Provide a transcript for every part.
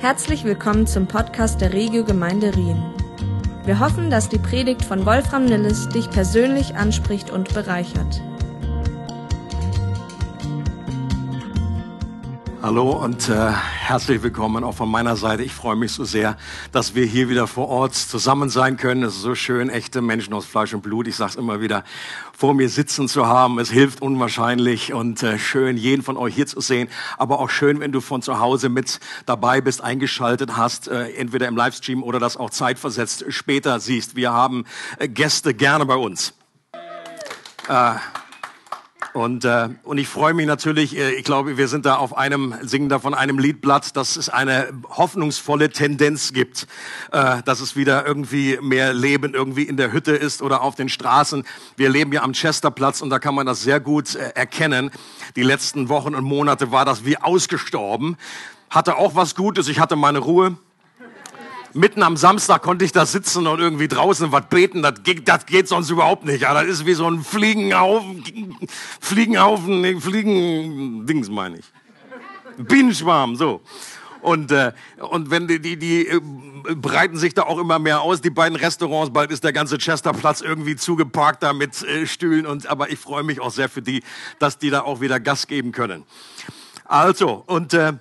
Herzlich willkommen zum Podcast der Regio Gemeinde Rien. Wir hoffen, dass die Predigt von Wolfram Nilles dich persönlich anspricht und bereichert. Hallo und äh, herzlich willkommen auch von meiner Seite. Ich freue mich so sehr, dass wir hier wieder vor Ort zusammen sein können. Es ist so schön, echte Menschen aus Fleisch und Blut. Ich sage es immer wieder, vor mir sitzen zu haben. Es hilft unwahrscheinlich und äh, schön, jeden von euch hier zu sehen. Aber auch schön, wenn du von zu Hause mit dabei bist, eingeschaltet hast, äh, entweder im Livestream oder das auch zeitversetzt später siehst. Wir haben äh, Gäste gerne bei uns. Äh, und, äh, und ich freue mich natürlich, äh, ich glaube, wir sind da auf einem, singen da von einem Liedblatt, dass es eine hoffnungsvolle Tendenz gibt, äh, dass es wieder irgendwie mehr Leben irgendwie in der Hütte ist oder auf den Straßen. Wir leben ja am Chesterplatz und da kann man das sehr gut äh, erkennen. Die letzten Wochen und Monate war das wie ausgestorben. Hatte auch was Gutes, ich hatte meine Ruhe mitten am Samstag konnte ich da sitzen und irgendwie draußen was beten. Das geht, das geht sonst überhaupt nicht. Ja, das ist wie so ein Fliegenhaufen, Fliegenhaufen, nee, Fliegen, Dings meine ich. Bienenschwarm, so. Und, äh, und wenn die, die, die äh, breiten sich da auch immer mehr aus, die beiden Restaurants, bald ist der ganze Chesterplatz irgendwie zugeparkt da mit äh, Stühlen. Und, aber ich freue mich auch sehr für die, dass die da auch wieder Gas geben können. Also, und äh,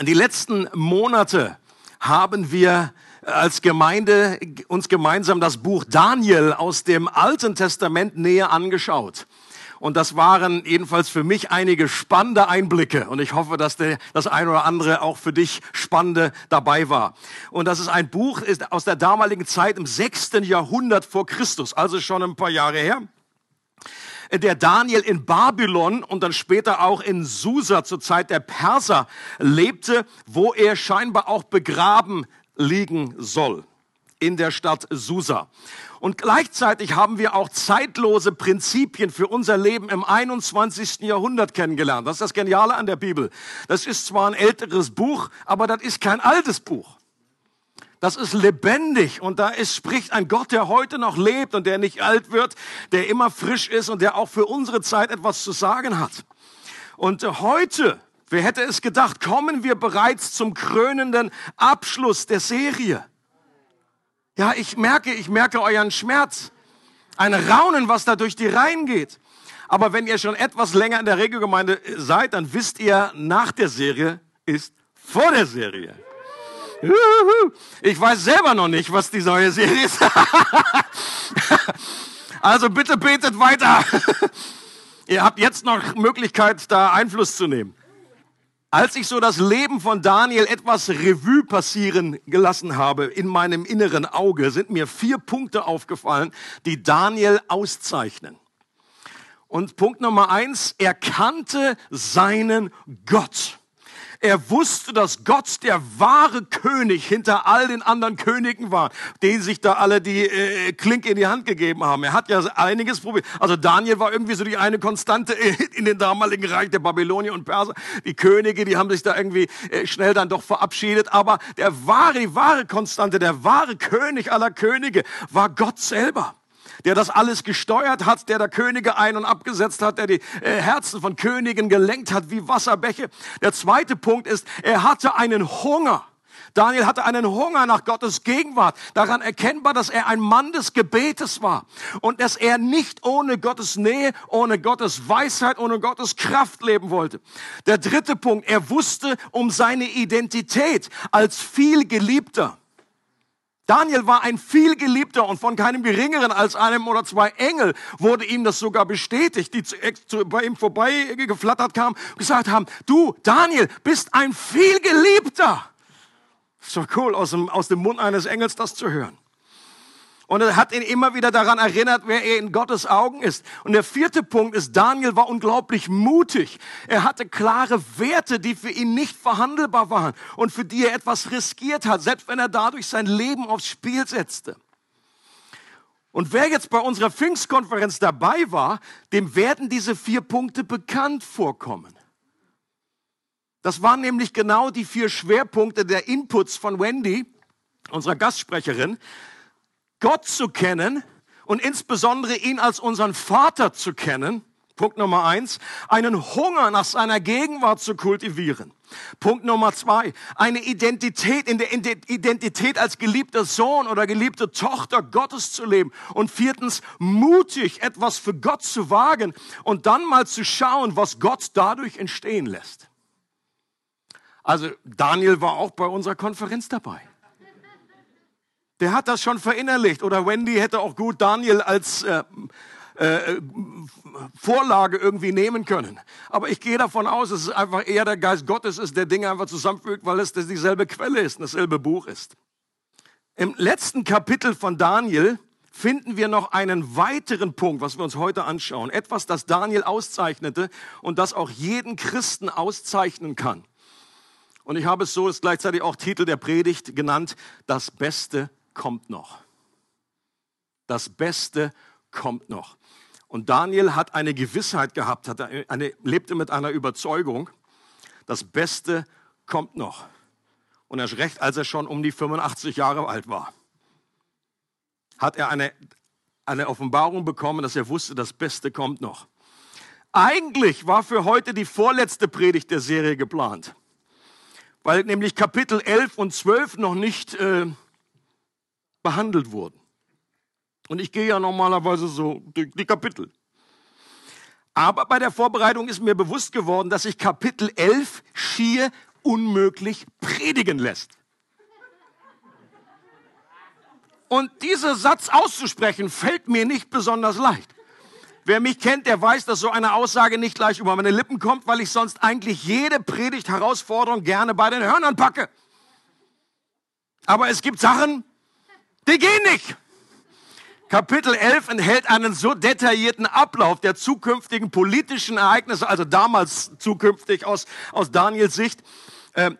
die letzten Monate haben wir als Gemeinde uns gemeinsam das Buch Daniel aus dem Alten Testament näher angeschaut. Und das waren jedenfalls für mich einige spannende Einblicke. Und ich hoffe, dass der, das ein oder andere auch für dich spannende dabei war. Und das ist ein Buch ist aus der damaligen Zeit im sechsten Jahrhundert vor Christus, also schon ein paar Jahre her der Daniel in Babylon und dann später auch in Susa zur Zeit der Perser lebte, wo er scheinbar auch begraben liegen soll in der Stadt Susa. Und gleichzeitig haben wir auch zeitlose Prinzipien für unser Leben im 21. Jahrhundert kennengelernt. Das ist das Geniale an der Bibel. Das ist zwar ein älteres Buch, aber das ist kein altes Buch. Das ist lebendig und da ist, spricht ein Gott, der heute noch lebt und der nicht alt wird, der immer frisch ist und der auch für unsere Zeit etwas zu sagen hat. Und heute, wer hätte es gedacht, kommen wir bereits zum krönenden Abschluss der Serie. Ja, ich merke, ich merke euren Schmerz. Ein Raunen, was da durch die Reihen geht. Aber wenn ihr schon etwas länger in der Regelgemeinde seid, dann wisst ihr, nach der Serie ist vor der Serie. Ich weiß selber noch nicht, was die neue Serie ist. Also bitte betet weiter. Ihr habt jetzt noch Möglichkeit, da Einfluss zu nehmen. Als ich so das Leben von Daniel etwas Revue passieren gelassen habe in meinem inneren Auge, sind mir vier Punkte aufgefallen, die Daniel auszeichnen. Und Punkt Nummer eins, er kannte seinen Gott. Er wusste, dass Gott der wahre König hinter all den anderen Königen war, denen sich da alle die äh, Klinke in die Hand gegeben haben. Er hat ja einiges probiert. Also Daniel war irgendwie so die eine Konstante in den damaligen Reich der Babylonier und Perser. Die Könige, die haben sich da irgendwie äh, schnell dann doch verabschiedet. Aber der wahre, wahre Konstante, der wahre König aller Könige war Gott selber der das alles gesteuert hat, der da Könige ein- und abgesetzt hat, der die äh, Herzen von Königen gelenkt hat wie Wasserbäche. Der zweite Punkt ist, er hatte einen Hunger. Daniel hatte einen Hunger nach Gottes Gegenwart. Daran erkennbar, dass er ein Mann des Gebetes war und dass er nicht ohne Gottes Nähe, ohne Gottes Weisheit, ohne Gottes Kraft leben wollte. Der dritte Punkt, er wusste um seine Identität als viel Geliebter. Daniel war ein viel geliebter und von keinem geringeren als einem oder zwei Engel wurde ihm das sogar bestätigt, die zu, bei ihm vorbei geflattert kamen, gesagt haben, du Daniel bist ein viel geliebter. Ist doch cool, aus dem, aus dem Mund eines Engels das zu hören. Und er hat ihn immer wieder daran erinnert, wer er in Gottes Augen ist. Und der vierte Punkt ist, Daniel war unglaublich mutig. Er hatte klare Werte, die für ihn nicht verhandelbar waren und für die er etwas riskiert hat, selbst wenn er dadurch sein Leben aufs Spiel setzte. Und wer jetzt bei unserer Pfingstkonferenz dabei war, dem werden diese vier Punkte bekannt vorkommen. Das waren nämlich genau die vier Schwerpunkte der Inputs von Wendy, unserer Gastsprecherin, Gott zu kennen und insbesondere ihn als unseren Vater zu kennen, Punkt Nummer eins, einen Hunger nach seiner Gegenwart zu kultivieren. Punkt Nummer zwei, eine Identität, in der Identität als geliebter Sohn oder geliebte Tochter Gottes zu leben. Und viertens, mutig etwas für Gott zu wagen und dann mal zu schauen, was Gott dadurch entstehen lässt. Also Daniel war auch bei unserer Konferenz dabei. Der hat das schon verinnerlicht. Oder Wendy hätte auch gut Daniel als äh, äh, Vorlage irgendwie nehmen können. Aber ich gehe davon aus, dass es einfach eher der Geist Gottes ist, der Dinge einfach zusammenfügt, weil es dieselbe Quelle ist, dasselbe Buch ist. Im letzten Kapitel von Daniel finden wir noch einen weiteren Punkt, was wir uns heute anschauen. Etwas, das Daniel auszeichnete und das auch jeden Christen auszeichnen kann. Und ich habe es so, ist gleichzeitig auch Titel der Predigt genannt, das Beste kommt noch. Das Beste kommt noch. Und Daniel hat eine Gewissheit gehabt, hat eine, lebte mit einer Überzeugung, das Beste kommt noch. Und erst recht, als er schon um die 85 Jahre alt war, hat er eine, eine Offenbarung bekommen, dass er wusste, das Beste kommt noch. Eigentlich war für heute die vorletzte Predigt der Serie geplant, weil nämlich Kapitel 11 und 12 noch nicht äh, behandelt wurden. Und ich gehe ja normalerweise so durch die Kapitel. Aber bei der Vorbereitung ist mir bewusst geworden, dass sich Kapitel 11 schier unmöglich predigen lässt. Und dieser Satz auszusprechen fällt mir nicht besonders leicht. Wer mich kennt, der weiß, dass so eine Aussage nicht gleich über meine Lippen kommt, weil ich sonst eigentlich jede Predigt-Herausforderung gerne bei den Hörnern packe. Aber es gibt Sachen, die gehen nicht. Kapitel 11 enthält einen so detaillierten Ablauf der zukünftigen politischen Ereignisse, also damals zukünftig aus, aus Daniels Sicht. Ähm,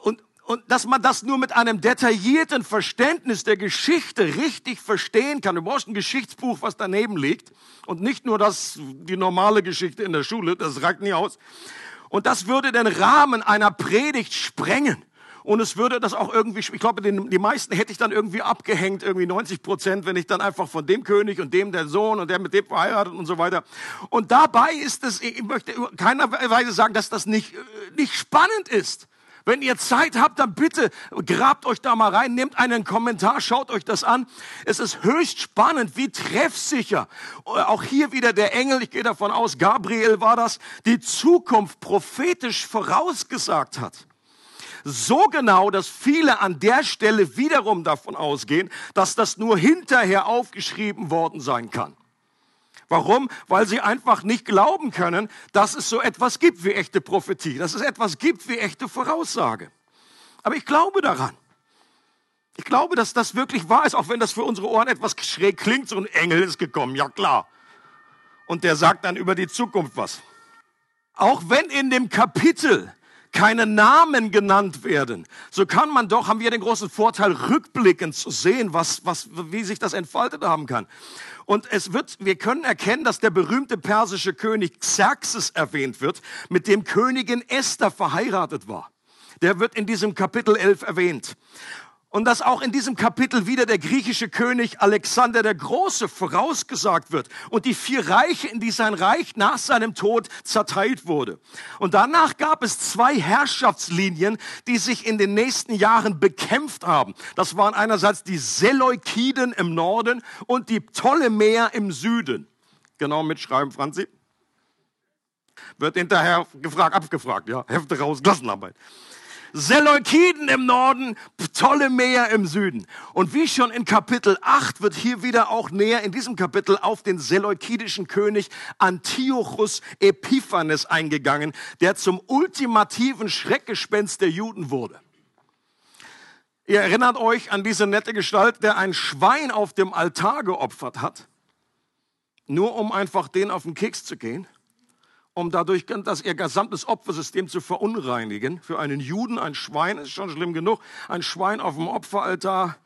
und, und dass man das nur mit einem detaillierten Verständnis der Geschichte richtig verstehen kann. Du brauchst ein Geschichtsbuch, was daneben liegt. Und nicht nur das, die normale Geschichte in der Schule, das reicht nie aus. Und das würde den Rahmen einer Predigt sprengen. Und es würde das auch irgendwie, ich glaube, die meisten hätte ich dann irgendwie abgehängt, irgendwie 90 Prozent, wenn ich dann einfach von dem König und dem der Sohn und der mit dem verheiratet und so weiter. Und dabei ist es, ich möchte keiner Weise sagen, dass das nicht, äh, nicht spannend ist. Wenn ihr Zeit habt, dann bitte grabt euch da mal rein, nehmt einen Kommentar, schaut euch das an. Es ist höchst spannend, wie treffsicher, äh, auch hier wieder der Engel, ich gehe davon aus, Gabriel war das, die Zukunft prophetisch vorausgesagt hat so genau, dass viele an der Stelle wiederum davon ausgehen, dass das nur hinterher aufgeschrieben worden sein kann. Warum? Weil sie einfach nicht glauben können, dass es so etwas gibt wie echte Prophetie, dass es etwas gibt wie echte Voraussage. Aber ich glaube daran. Ich glaube, dass das wirklich wahr ist, auch wenn das für unsere Ohren etwas schräg klingt. So ein Engel ist gekommen, ja klar. Und der sagt dann über die Zukunft was. Auch wenn in dem Kapitel keine Namen genannt werden, so kann man doch, haben wir den großen Vorteil, rückblickend zu sehen, was, was, wie sich das entfaltet haben kann. Und es wird, wir können erkennen, dass der berühmte persische König Xerxes erwähnt wird, mit dem Königin Esther verheiratet war. Der wird in diesem Kapitel 11 erwähnt. Und dass auch in diesem Kapitel wieder der griechische König Alexander der Große vorausgesagt wird und die vier Reiche, in die sein Reich nach seinem Tod zerteilt wurde. Und danach gab es zwei Herrschaftslinien, die sich in den nächsten Jahren bekämpft haben. Das waren einerseits die Seleukiden im Norden und die Ptolemäer im Süden. Genau mitschreiben, Franzi. Wird hinterher gefragt, abgefragt, ja. Hefte raus, Klassenarbeit. Seleukiden im Norden, Ptolemäer im Süden. Und wie schon in Kapitel 8 wird hier wieder auch näher in diesem Kapitel auf den seleukidischen König Antiochus Epiphanes eingegangen, der zum ultimativen Schreckgespenst der Juden wurde. Ihr erinnert euch an diese nette Gestalt, der ein Schwein auf dem Altar geopfert hat, nur um einfach den auf den Keks zu gehen um dadurch das ihr gesamtes Opfersystem zu verunreinigen. Für einen Juden ein Schwein ist schon schlimm genug. Ein Schwein auf dem Opferaltar.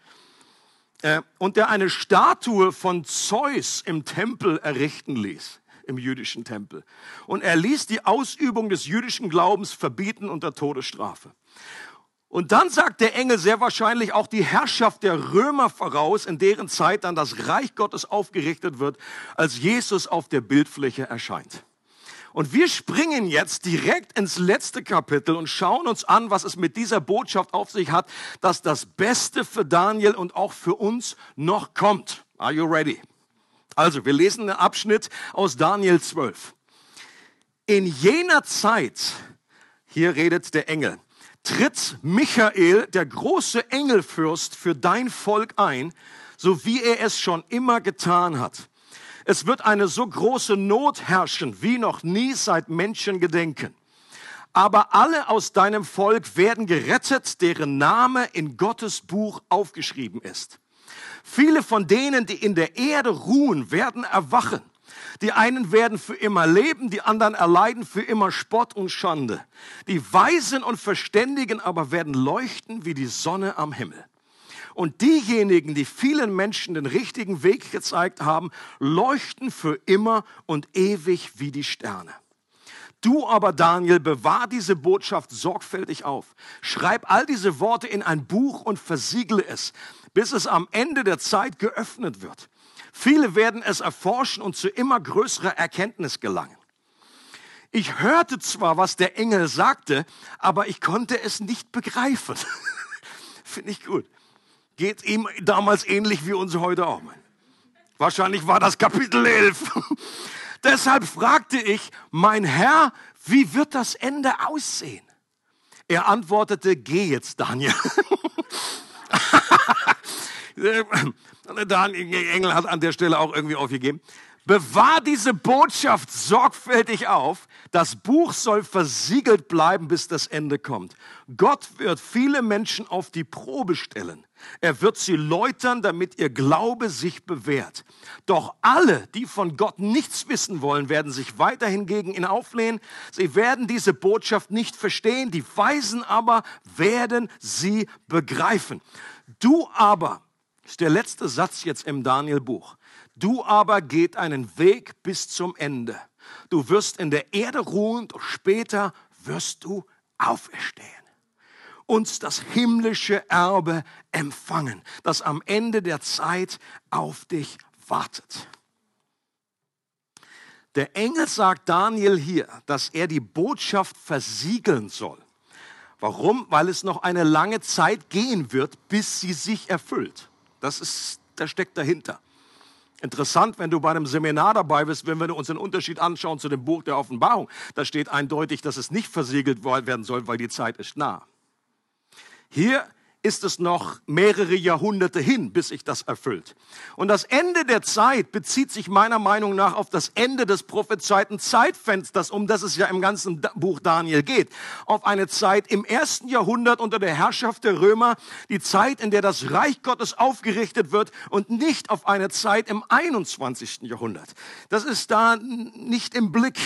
Äh, und der eine Statue von Zeus im Tempel errichten ließ, im jüdischen Tempel. Und er ließ die Ausübung des jüdischen Glaubens verbieten unter Todesstrafe. Und dann sagt der Engel sehr wahrscheinlich auch die Herrschaft der Römer voraus, in deren Zeit dann das Reich Gottes aufgerichtet wird, als Jesus auf der Bildfläche erscheint. Und wir springen jetzt direkt ins letzte Kapitel und schauen uns an, was es mit dieser Botschaft auf sich hat, dass das Beste für Daniel und auch für uns noch kommt. Are you ready? Also, wir lesen einen Abschnitt aus Daniel 12. In jener Zeit, hier redet der Engel, tritt Michael, der große Engelfürst, für dein Volk ein, so wie er es schon immer getan hat. Es wird eine so große Not herrschen, wie noch nie seit Menschen gedenken. Aber alle aus deinem Volk werden gerettet, deren Name in Gottes Buch aufgeschrieben ist. Viele von denen, die in der Erde ruhen, werden erwachen die einen werden für immer leben, die anderen erleiden für immer Spott und Schande. Die Weisen und Verständigen aber werden leuchten wie die Sonne am Himmel. Und diejenigen, die vielen Menschen den richtigen Weg gezeigt haben, leuchten für immer und ewig wie die Sterne. Du aber, Daniel, bewahr diese Botschaft sorgfältig auf. Schreib all diese Worte in ein Buch und versiegle es, bis es am Ende der Zeit geöffnet wird. Viele werden es erforschen und zu immer größerer Erkenntnis gelangen. Ich hörte zwar, was der Engel sagte, aber ich konnte es nicht begreifen. Finde ich gut. Geht ihm damals ähnlich wie uns heute auch. Wahrscheinlich war das Kapitel 11. Deshalb fragte ich, mein Herr, wie wird das Ende aussehen? Er antwortete, geh jetzt, Daniel. Der Engel hat an der Stelle auch irgendwie aufgegeben. Bewahr diese Botschaft sorgfältig auf. Das Buch soll versiegelt bleiben, bis das Ende kommt. Gott wird viele Menschen auf die Probe stellen. Er wird sie läutern, damit ihr Glaube sich bewährt. Doch alle, die von Gott nichts wissen wollen, werden sich weiterhin gegen ihn auflehnen. Sie werden diese Botschaft nicht verstehen. Die Weisen aber werden sie begreifen. Du aber, ist der letzte Satz jetzt im Daniel-Buch. Du aber geht einen Weg bis zum Ende. Du wirst in der Erde ruhen, doch später wirst du auferstehen. Uns das himmlische Erbe empfangen, das am Ende der Zeit auf dich wartet. Der Engel sagt Daniel hier, dass er die Botschaft versiegeln soll. Warum? Weil es noch eine lange Zeit gehen wird, bis sie sich erfüllt. Das ist, das steckt dahinter. Interessant, wenn du bei einem Seminar dabei bist, wenn wir uns den Unterschied anschauen zu dem Buch der Offenbarung, da steht eindeutig, dass es nicht versiegelt werden soll, weil die Zeit ist nah. Hier ist es noch mehrere Jahrhunderte hin, bis sich das erfüllt. Und das Ende der Zeit bezieht sich meiner Meinung nach auf das Ende des prophezeiten Zeitfensters, um das es ja im ganzen Buch Daniel geht. Auf eine Zeit im ersten Jahrhundert unter der Herrschaft der Römer, die Zeit, in der das Reich Gottes aufgerichtet wird und nicht auf eine Zeit im 21. Jahrhundert. Das ist da nicht im Blick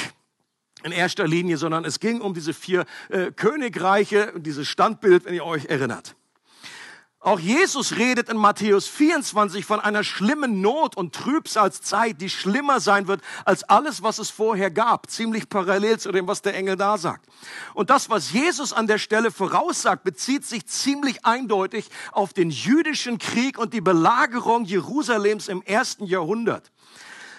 in erster Linie, sondern es ging um diese vier äh, Königreiche, dieses Standbild, wenn ihr euch erinnert. Auch Jesus redet in Matthäus 24 von einer schlimmen Not und Trübsalzeit, die schlimmer sein wird als alles, was es vorher gab. Ziemlich parallel zu dem, was der Engel da sagt. Und das, was Jesus an der Stelle voraussagt, bezieht sich ziemlich eindeutig auf den jüdischen Krieg und die Belagerung Jerusalems im ersten Jahrhundert.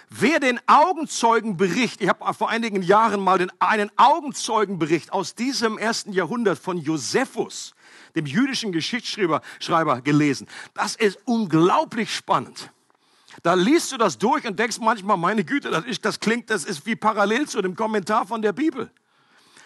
Wer den Augenzeugenbericht, ich habe vor einigen Jahren mal den, einen Augenzeugenbericht aus diesem ersten Jahrhundert von Josephus, dem jüdischen Geschichtsschreiber Schreiber, gelesen. Das ist unglaublich spannend. Da liest du das durch und denkst manchmal, meine Güte, das, ist, das klingt, das ist wie parallel zu dem Kommentar von der Bibel.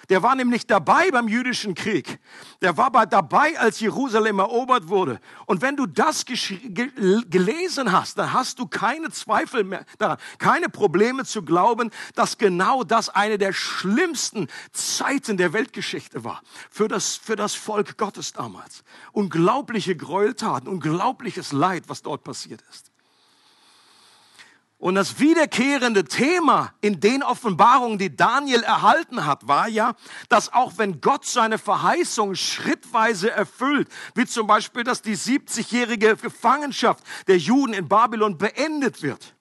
Der war nämlich dabei beim jüdischen Krieg. Der war dabei, als Jerusalem erobert wurde. Und wenn du das gelesen hast, dann hast du keine Zweifel mehr daran, keine Probleme zu glauben, dass genau das eine der schlimmsten Zeiten der Weltgeschichte war. Für das, für das Volk Gottes damals. Unglaubliche Gräueltaten, unglaubliches Leid, was dort passiert ist. Und das wiederkehrende Thema in den Offenbarungen, die Daniel erhalten hat, war ja, dass auch wenn Gott seine Verheißung schrittweise erfüllt, wie zum Beispiel, dass die 70-jährige Gefangenschaft der Juden in Babylon beendet wird,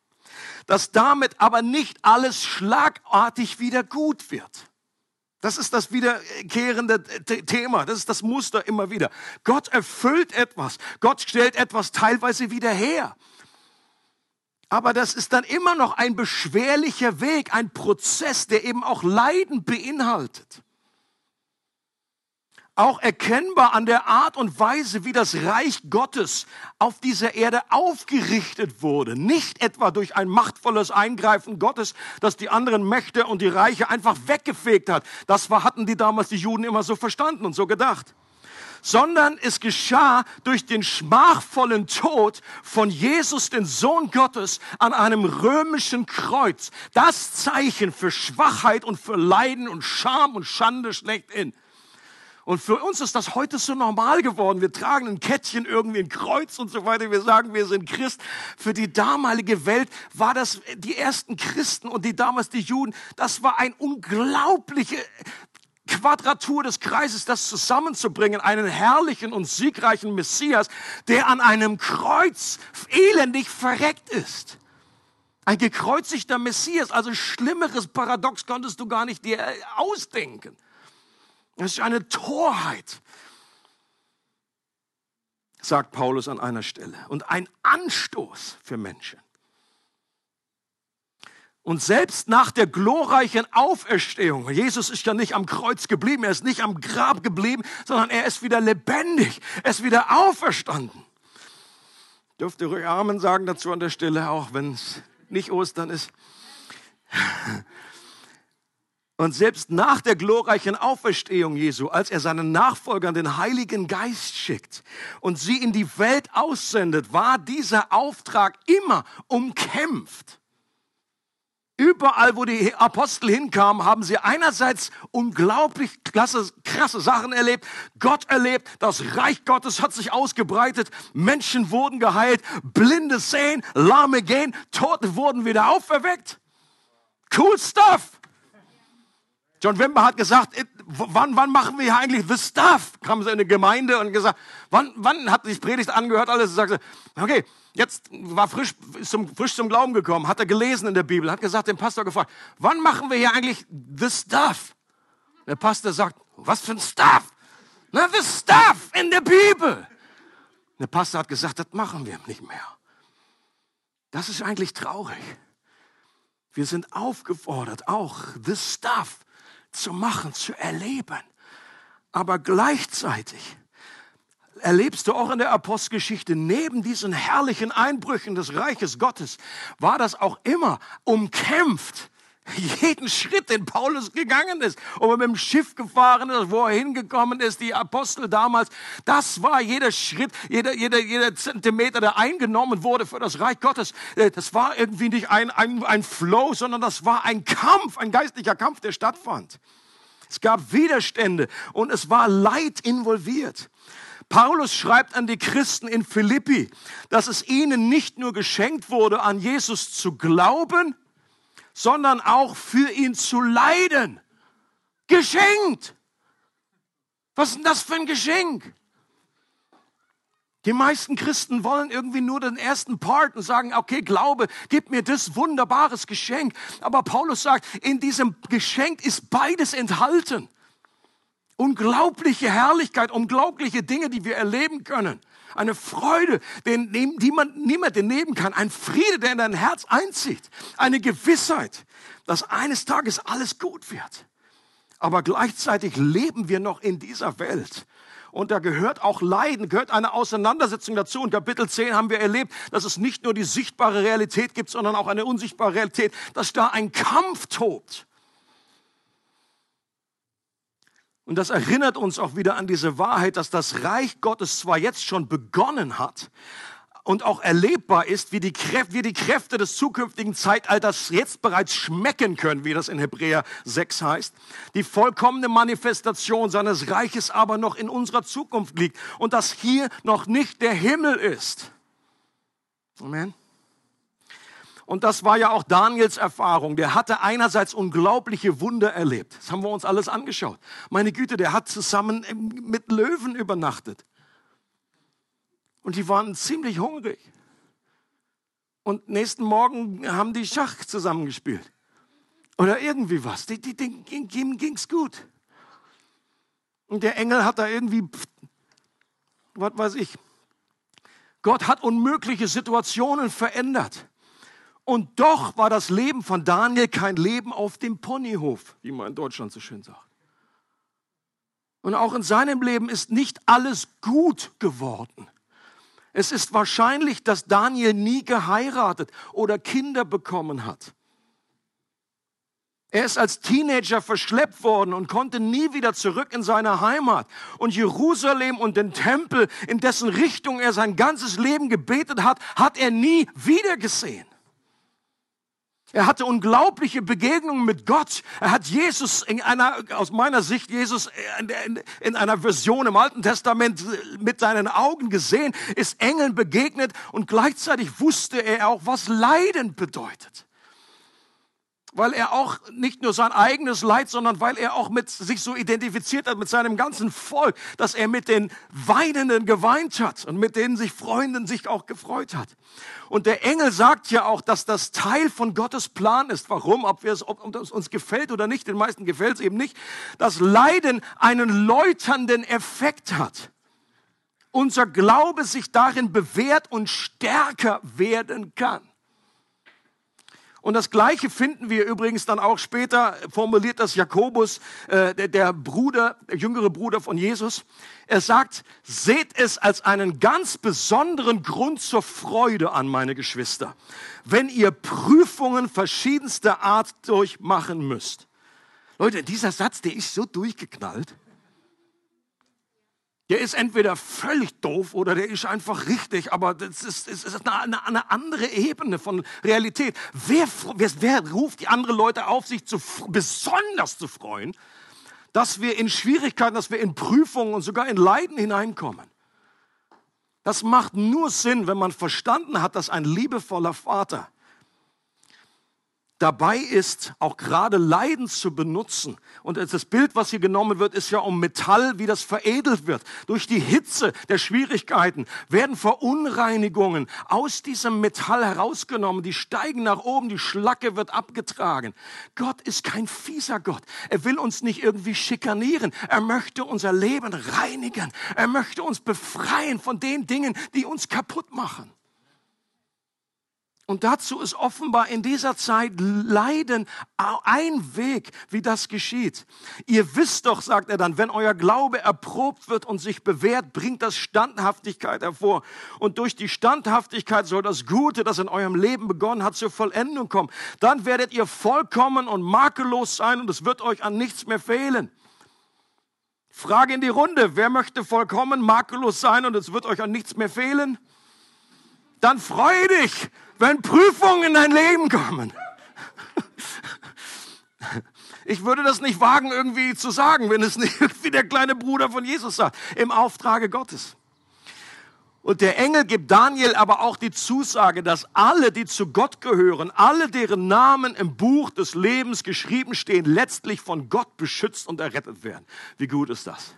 dass damit aber nicht alles schlagartig wieder gut wird. Das ist das wiederkehrende Thema. Das ist das Muster immer wieder. Gott erfüllt etwas. Gott stellt etwas teilweise wieder her. Aber das ist dann immer noch ein beschwerlicher Weg, ein Prozess, der eben auch Leiden beinhaltet. Auch erkennbar an der Art und Weise, wie das Reich Gottes auf dieser Erde aufgerichtet wurde. Nicht etwa durch ein machtvolles Eingreifen Gottes, das die anderen Mächte und die Reiche einfach weggefegt hat. Das hatten die damals die Juden immer so verstanden und so gedacht sondern es geschah durch den schmachvollen Tod von Jesus, den Sohn Gottes, an einem römischen Kreuz. Das Zeichen für Schwachheit und für Leiden und Scham und Schande schlechthin. Und für uns ist das heute so normal geworden. Wir tragen ein Kettchen, irgendwie ein Kreuz und so weiter. Wir sagen, wir sind Christ. Für die damalige Welt war das, die ersten Christen und die damals die Juden, das war ein unglaubliche Quadratur des Kreises, das zusammenzubringen, einen herrlichen und siegreichen Messias, der an einem Kreuz elendig verreckt ist. Ein gekreuzigter Messias, also schlimmeres Paradox konntest du gar nicht dir ausdenken. Das ist eine Torheit, sagt Paulus an einer Stelle, und ein Anstoß für Menschen. Und selbst nach der glorreichen Auferstehung, Jesus ist ja nicht am Kreuz geblieben, er ist nicht am Grab geblieben, sondern er ist wieder lebendig, er ist wieder auferstanden. Dürft ihr ruhig Amen sagen dazu an der Stelle, auch wenn es nicht Ostern ist. Und selbst nach der glorreichen Auferstehung Jesu, als er seinen Nachfolgern den Heiligen Geist schickt und sie in die Welt aussendet, war dieser Auftrag immer umkämpft. Überall, wo die Apostel hinkamen, haben sie einerseits unglaublich klasse, krasse Sachen erlebt, Gott erlebt, das Reich Gottes hat sich ausgebreitet, Menschen wurden geheilt, Blinde sehen, Lahme gehen, Tote wurden wieder auferweckt. Cool stuff! John Wimber hat gesagt, wann, wann machen wir hier eigentlich the stuff? Kamen sie in eine Gemeinde und gesagt, wann, wann hat sich Predigt angehört, alles, und sagte, okay, jetzt war frisch zum, frisch zum Glauben gekommen, hat er gelesen in der Bibel, hat gesagt, den Pastor gefragt, wann machen wir hier eigentlich the stuff? Der Pastor sagt, was für ein Stuff? Na, the stuff in der Bibel. Der Pastor hat gesagt, das machen wir nicht mehr. Das ist eigentlich traurig. Wir sind aufgefordert, auch the stuff zu machen, zu erleben. Aber gleichzeitig erlebst du auch in der Apostelgeschichte, neben diesen herrlichen Einbrüchen des Reiches Gottes, war das auch immer umkämpft. Jeden Schritt, den Paulus gegangen ist, ob er mit dem Schiff gefahren ist, wo er hingekommen ist, die Apostel damals, das war jeder Schritt, jeder, jeder, jeder Zentimeter, der eingenommen wurde für das Reich Gottes. Äh, das war irgendwie nicht ein, ein, ein Flow, sondern das war ein Kampf, ein geistlicher Kampf, der stattfand. Es gab Widerstände und es war Leid involviert. Paulus schreibt an die Christen in Philippi, dass es ihnen nicht nur geschenkt wurde, an Jesus zu glauben, sondern auch für ihn zu leiden. Geschenkt! Was ist denn das für ein Geschenk? Die meisten Christen wollen irgendwie nur den ersten Part und sagen, okay, Glaube, gib mir das wunderbares Geschenk. Aber Paulus sagt, in diesem Geschenk ist beides enthalten. Unglaubliche Herrlichkeit, unglaubliche Dinge, die wir erleben können. Eine Freude, die man niemand nehmen kann. Ein Friede, der in dein Herz einzieht. Eine Gewissheit, dass eines Tages alles gut wird. Aber gleichzeitig leben wir noch in dieser Welt. Und da gehört auch Leiden, gehört eine Auseinandersetzung dazu. In Kapitel 10 haben wir erlebt, dass es nicht nur die sichtbare Realität gibt, sondern auch eine unsichtbare Realität, dass da ein Kampf tobt. Und das erinnert uns auch wieder an diese Wahrheit, dass das Reich Gottes zwar jetzt schon begonnen hat und auch erlebbar ist, wie die, Kräfte, wie die Kräfte des zukünftigen Zeitalters jetzt bereits schmecken können, wie das in Hebräer 6 heißt. Die vollkommene Manifestation seines Reiches aber noch in unserer Zukunft liegt und dass hier noch nicht der Himmel ist. Amen. Und das war ja auch Daniels Erfahrung. Der hatte einerseits unglaubliche Wunder erlebt. Das haben wir uns alles angeschaut. Meine Güte, der hat zusammen mit Löwen übernachtet. Und die waren ziemlich hungrig. Und nächsten Morgen haben die Schach zusammengespielt. Oder irgendwie was. Die, die, denen ging, ging's gut. Und der Engel hat da irgendwie, was weiß ich, Gott hat unmögliche Situationen verändert. Und doch war das Leben von Daniel kein Leben auf dem Ponyhof, wie man in Deutschland so schön sagt. Und auch in seinem Leben ist nicht alles gut geworden. Es ist wahrscheinlich, dass Daniel nie geheiratet oder Kinder bekommen hat. Er ist als Teenager verschleppt worden und konnte nie wieder zurück in seine Heimat. Und Jerusalem und den Tempel, in dessen Richtung er sein ganzes Leben gebetet hat, hat er nie wiedergesehen. Er hatte unglaubliche Begegnungen mit Gott. Er hat Jesus in einer, aus meiner Sicht, Jesus in, in, einer Version im Alten Testament mit seinen Augen gesehen, ist Engeln begegnet und gleichzeitig wusste er auch, was Leiden bedeutet weil er auch nicht nur sein eigenes Leid, sondern weil er auch mit sich so identifiziert hat mit seinem ganzen Volk, dass er mit den Weinenden geweint hat und mit denen sich Freunden sich auch gefreut hat. Und der Engel sagt ja auch, dass das Teil von Gottes Plan ist. Warum? Ob, wir es, ob es uns gefällt oder nicht, den meisten gefällt es eben nicht. dass Leiden einen läuternden Effekt hat. Unser Glaube sich darin bewährt und stärker werden kann. Und das Gleiche finden wir übrigens dann auch später, formuliert das Jakobus, äh, der, der Bruder, der jüngere Bruder von Jesus. Er sagt, seht es als einen ganz besonderen Grund zur Freude an, meine Geschwister, wenn ihr Prüfungen verschiedenster Art durchmachen müsst. Leute, dieser Satz, der ist so durchgeknallt der ist entweder völlig doof oder der ist einfach richtig, aber das ist, das ist eine, eine, andere Ebene von Realität. Wer, wer, wer ruft die anderen Leute auf, sich zu, besonders zu freuen, dass wir in Schwierigkeiten, dass wir in Prüfungen und sogar in Leiden hineinkommen? Das macht nur Sinn, wenn man verstanden hat, dass ein liebevoller Vater dabei ist, auch gerade Leiden zu benutzen. Und das Bild, was hier genommen wird, ist ja um Metall, wie das veredelt wird. Durch die Hitze der Schwierigkeiten werden Verunreinigungen aus diesem Metall herausgenommen. Die steigen nach oben, die Schlacke wird abgetragen. Gott ist kein fieser Gott. Er will uns nicht irgendwie schikanieren. Er möchte unser Leben reinigen. Er möchte uns befreien von den Dingen, die uns kaputt machen. Und dazu ist offenbar in dieser Zeit Leiden ein Weg, wie das geschieht. Ihr wisst doch, sagt er dann, wenn euer Glaube erprobt wird und sich bewährt, bringt das Standhaftigkeit hervor. Und durch die Standhaftigkeit soll das Gute, das in eurem Leben begonnen hat, zur Vollendung kommen. Dann werdet ihr vollkommen und makellos sein und es wird euch an nichts mehr fehlen. Frage in die Runde, wer möchte vollkommen makellos sein und es wird euch an nichts mehr fehlen? Dann freu dich, wenn Prüfungen in dein Leben kommen. Ich würde das nicht wagen, irgendwie zu sagen, wenn es nicht irgendwie der kleine Bruder von Jesus sagt, im Auftrage Gottes. Und der Engel gibt Daniel aber auch die Zusage, dass alle, die zu Gott gehören, alle, deren Namen im Buch des Lebens geschrieben stehen, letztlich von Gott beschützt und errettet werden. Wie gut ist das?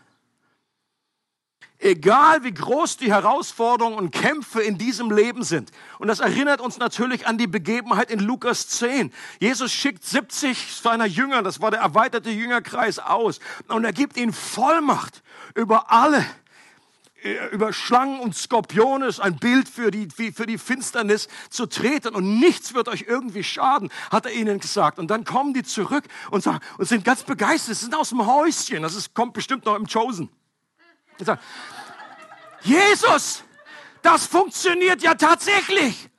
Egal wie groß die Herausforderungen und Kämpfe in diesem Leben sind. Und das erinnert uns natürlich an die Begebenheit in Lukas 10. Jesus schickt 70 seiner Jünger, das war der erweiterte Jüngerkreis aus. Und er gibt ihnen Vollmacht über alle, äh, über Schlangen und Skorpione, ist ein Bild für die, für die Finsternis zu treten und nichts wird euch irgendwie schaden, hat er ihnen gesagt. Und dann kommen die zurück und, sagen, und sind ganz begeistert, sie sind aus dem Häuschen, das ist, kommt bestimmt noch im Chosen. Jesus, das funktioniert ja tatsächlich.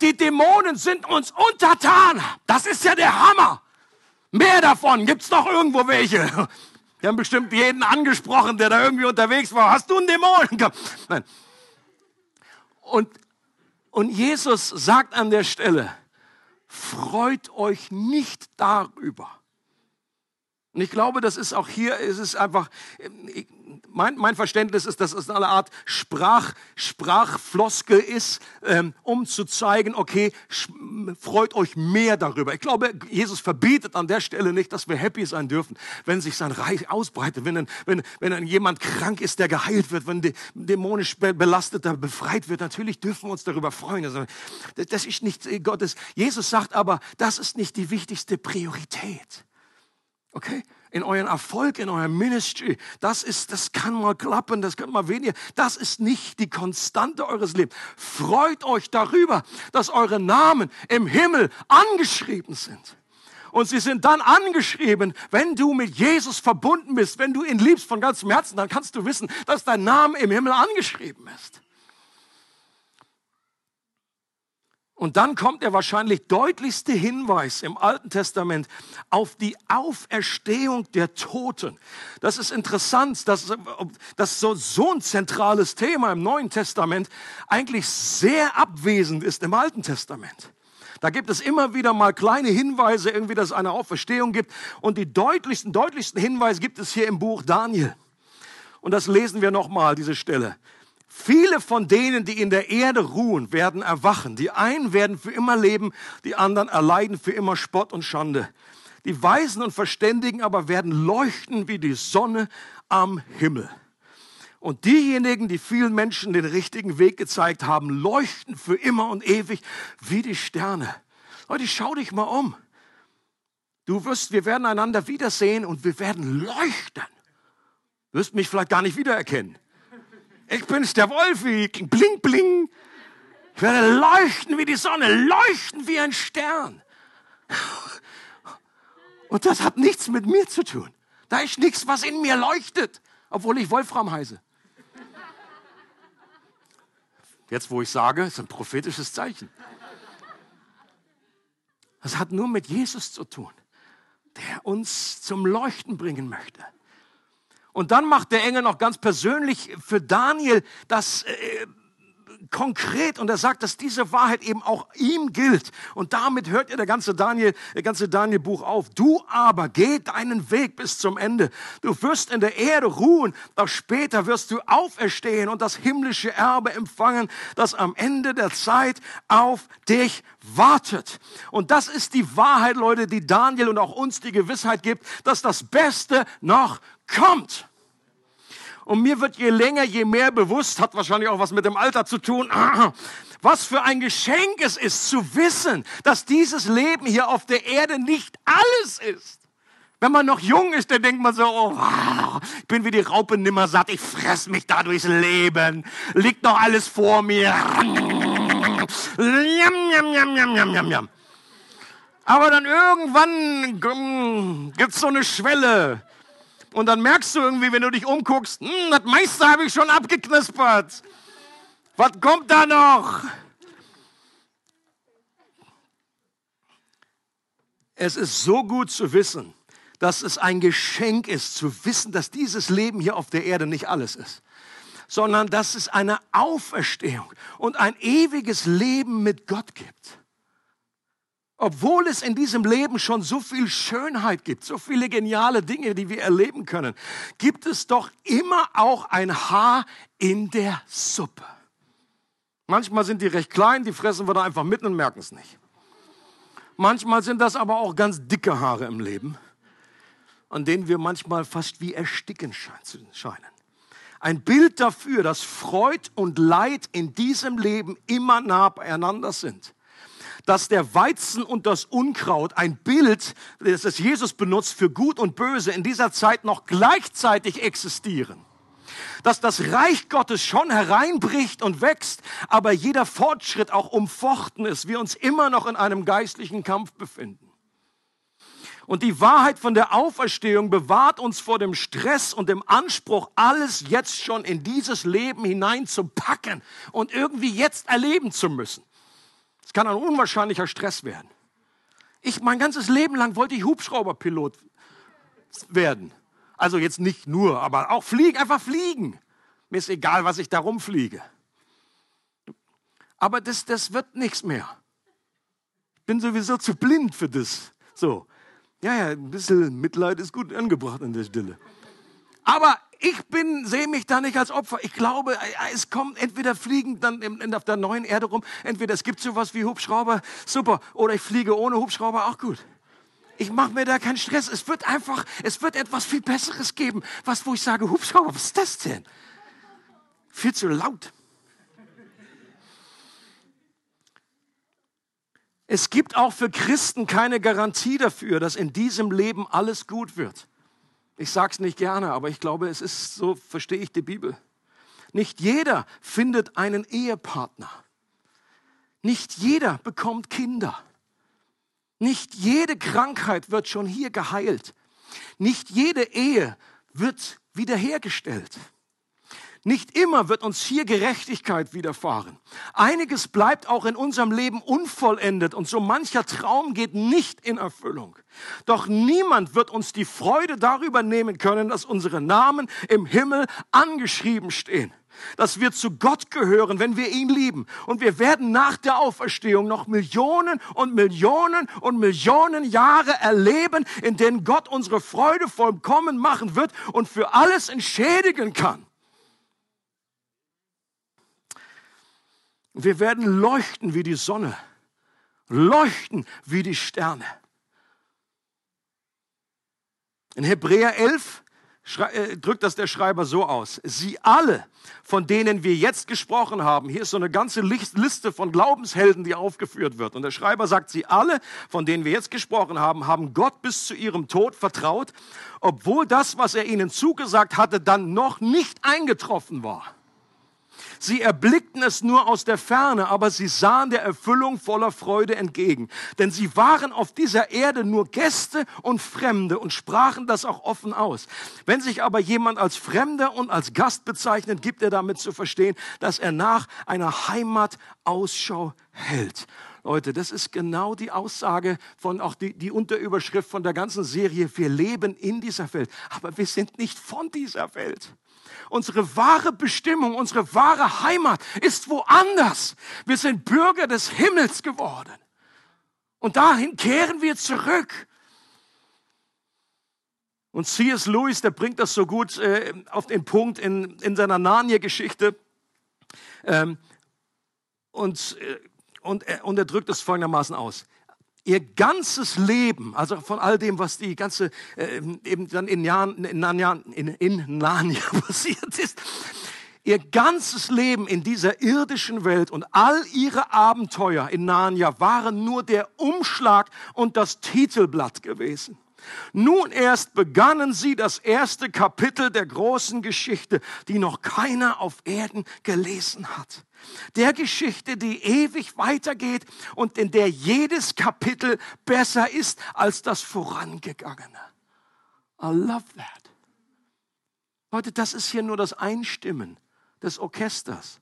Die Dämonen sind uns untertan. Das ist ja der Hammer. Mehr davon. Gibt's noch irgendwo welche? Wir haben bestimmt jeden angesprochen, der da irgendwie unterwegs war. Hast du einen Dämon? Nein. Und, und Jesus sagt an der Stelle, freut euch nicht darüber. Und ich glaube, das ist auch hier, es ist einfach, mein, mein Verständnis ist, dass es eine Art Sprach, Sprachfloskel ist, ähm, um zu zeigen, okay, freut euch mehr darüber. Ich glaube, Jesus verbietet an der Stelle nicht, dass wir happy sein dürfen, wenn sich sein Reich ausbreitet, wenn, wenn, wenn jemand krank ist, der geheilt wird, wenn dämonisch belasteter befreit wird. Natürlich dürfen wir uns darüber freuen. Also, das ist nicht Gottes. Jesus sagt aber, das ist nicht die wichtigste Priorität. Okay? in euren Erfolg, in eurem Ministry. Das ist, das kann mal klappen, das kann mal weniger. Das ist nicht die Konstante eures Lebens. Freut euch darüber, dass eure Namen im Himmel angeschrieben sind. Und sie sind dann angeschrieben, wenn du mit Jesus verbunden bist, wenn du ihn liebst von ganzem Herzen, dann kannst du wissen, dass dein Name im Himmel angeschrieben ist. Und dann kommt der wahrscheinlich deutlichste Hinweis im Alten Testament auf die Auferstehung der Toten. Das ist interessant, dass, dass so, so ein zentrales Thema im Neuen Testament eigentlich sehr abwesend ist im Alten Testament. Da gibt es immer wieder mal kleine Hinweise, irgendwie, dass es eine Auferstehung gibt. Und die deutlichsten, deutlichsten Hinweise gibt es hier im Buch Daniel. Und das lesen wir nochmal, diese Stelle. Viele von denen, die in der Erde ruhen, werden erwachen. Die einen werden für immer leben, die anderen erleiden für immer Spott und Schande. Die Weisen und Verständigen aber werden leuchten wie die Sonne am Himmel. Und diejenigen, die vielen Menschen den richtigen Weg gezeigt haben, leuchten für immer und ewig wie die Sterne. Leute, schau dich mal um. Du wirst, wir werden einander wiedersehen und wir werden leuchten. Du wirst mich vielleicht gar nicht wiedererkennen. Ich bin's, der Wolfi. Bling, bling. Ich werde leuchten wie die Sonne, leuchten wie ein Stern. Und das hat nichts mit mir zu tun. Da ist nichts, was in mir leuchtet, obwohl ich Wolfram heiße. Jetzt, wo ich sage, ist ein prophetisches Zeichen. Das hat nur mit Jesus zu tun, der uns zum Leuchten bringen möchte. Und dann macht der Engel noch ganz persönlich für Daniel das äh, konkret und er sagt, dass diese Wahrheit eben auch ihm gilt. Und damit hört ihr der ganze Daniel, der ganze Daniel-Buch auf. Du aber geh deinen Weg bis zum Ende. Du wirst in der Erde ruhen, doch später wirst du auferstehen und das himmlische Erbe empfangen, das am Ende der Zeit auf dich wartet. Und das ist die Wahrheit, Leute, die Daniel und auch uns die Gewissheit gibt, dass das Beste noch kommt. Und mir wird je länger, je mehr bewusst, hat wahrscheinlich auch was mit dem Alter zu tun, was für ein Geschenk es ist zu wissen, dass dieses Leben hier auf der Erde nicht alles ist. Wenn man noch jung ist, dann denkt man so, oh, ich bin wie die Raupe nimmer satt, ich fress mich da durchs Leben, liegt noch alles vor mir. Aber dann irgendwann gibt's so eine Schwelle. Und dann merkst du irgendwie, wenn du dich umguckst, hm, das meiste habe ich schon abgeknispert. Was kommt da noch? Es ist so gut zu wissen, dass es ein Geschenk ist, zu wissen, dass dieses Leben hier auf der Erde nicht alles ist, sondern dass es eine Auferstehung und ein ewiges Leben mit Gott gibt. Obwohl es in diesem Leben schon so viel Schönheit gibt, so viele geniale Dinge, die wir erleben können, gibt es doch immer auch ein Haar in der Suppe. Manchmal sind die recht klein, die fressen wir da einfach mitten und merken es nicht. Manchmal sind das aber auch ganz dicke Haare im Leben, an denen wir manchmal fast wie ersticken scheinen. Ein Bild dafür, dass Freud und Leid in diesem Leben immer nah beieinander sind dass der Weizen und das Unkraut, ein Bild, das Jesus benutzt für Gut und Böse, in dieser Zeit noch gleichzeitig existieren. Dass das Reich Gottes schon hereinbricht und wächst, aber jeder Fortschritt auch umfochten ist, wir uns immer noch in einem geistlichen Kampf befinden. Und die Wahrheit von der Auferstehung bewahrt uns vor dem Stress und dem Anspruch, alles jetzt schon in dieses Leben hineinzupacken und irgendwie jetzt erleben zu müssen. Es kann ein unwahrscheinlicher Stress werden. Ich, mein ganzes Leben lang wollte ich Hubschrauberpilot werden. Also jetzt nicht nur, aber auch fliegen, einfach fliegen. Mir ist egal, was ich da rumfliege. Aber das, das wird nichts mehr. Ich bin sowieso zu blind für das. So. Ja, ja, ein bisschen Mitleid ist gut angebracht an der Stelle. Aber ich bin, sehe mich da nicht als Opfer. Ich glaube, äh, es kommt entweder fliegen dann auf der neuen Erde rum, entweder es gibt sowas wie Hubschrauber, super, oder ich fliege ohne Hubschrauber, auch gut. Ich mache mir da keinen Stress. Es wird einfach, es wird etwas viel Besseres geben, was, wo ich sage, Hubschrauber, was ist das denn? Viel zu laut. Es gibt auch für Christen keine Garantie dafür, dass in diesem Leben alles gut wird. Ich sage es nicht gerne, aber ich glaube, es ist so, verstehe ich die Bibel. Nicht jeder findet einen Ehepartner. Nicht jeder bekommt Kinder. Nicht jede Krankheit wird schon hier geheilt. Nicht jede Ehe wird wiederhergestellt. Nicht immer wird uns hier Gerechtigkeit widerfahren. Einiges bleibt auch in unserem Leben unvollendet und so mancher Traum geht nicht in Erfüllung. Doch niemand wird uns die Freude darüber nehmen können, dass unsere Namen im Himmel angeschrieben stehen dass wir zu Gott gehören, wenn wir ihn lieben. Und wir werden nach der Auferstehung noch Millionen und Millionen und Millionen Jahre erleben, in denen Gott unsere Freude vollkommen machen wird und für alles entschädigen kann. Wir werden leuchten wie die Sonne, leuchten wie die Sterne. In Hebräer 11 äh, drückt das der Schreiber so aus. Sie alle, von denen wir jetzt gesprochen haben, hier ist so eine ganze Liste von Glaubenshelden, die aufgeführt wird. Und der Schreiber sagt, sie alle, von denen wir jetzt gesprochen haben, haben Gott bis zu ihrem Tod vertraut, obwohl das, was er ihnen zugesagt hatte, dann noch nicht eingetroffen war. Sie erblickten es nur aus der Ferne, aber sie sahen der Erfüllung voller Freude entgegen. Denn sie waren auf dieser Erde nur Gäste und Fremde und sprachen das auch offen aus. Wenn sich aber jemand als Fremder und als Gast bezeichnet, gibt er damit zu verstehen, dass er nach einer Heimat Ausschau hält. Leute, das ist genau die Aussage von auch die, die Unterüberschrift von der ganzen Serie. Wir leben in dieser Welt, aber wir sind nicht von dieser Welt. Unsere wahre Bestimmung, unsere wahre Heimat ist woanders. Wir sind Bürger des Himmels geworden. Und dahin kehren wir zurück. Und C.S. Lewis, der bringt das so gut äh, auf den Punkt in, in seiner Narnia-Geschichte. Ähm, und, äh, und, er, und er drückt es folgendermaßen aus ihr ganzes Leben, also von all dem, was die ganze äh, eben dann in, Jahren, in, Narnia, in, in Narnia passiert ist, ihr ganzes Leben in dieser irdischen Welt und all ihre Abenteuer in Narnia waren nur der Umschlag und das Titelblatt gewesen. Nun erst begannen sie das erste Kapitel der großen Geschichte, die noch keiner auf Erden gelesen hat. Der Geschichte, die ewig weitergeht und in der jedes Kapitel besser ist als das vorangegangene. I love that. Leute, das ist hier nur das Einstimmen des Orchesters.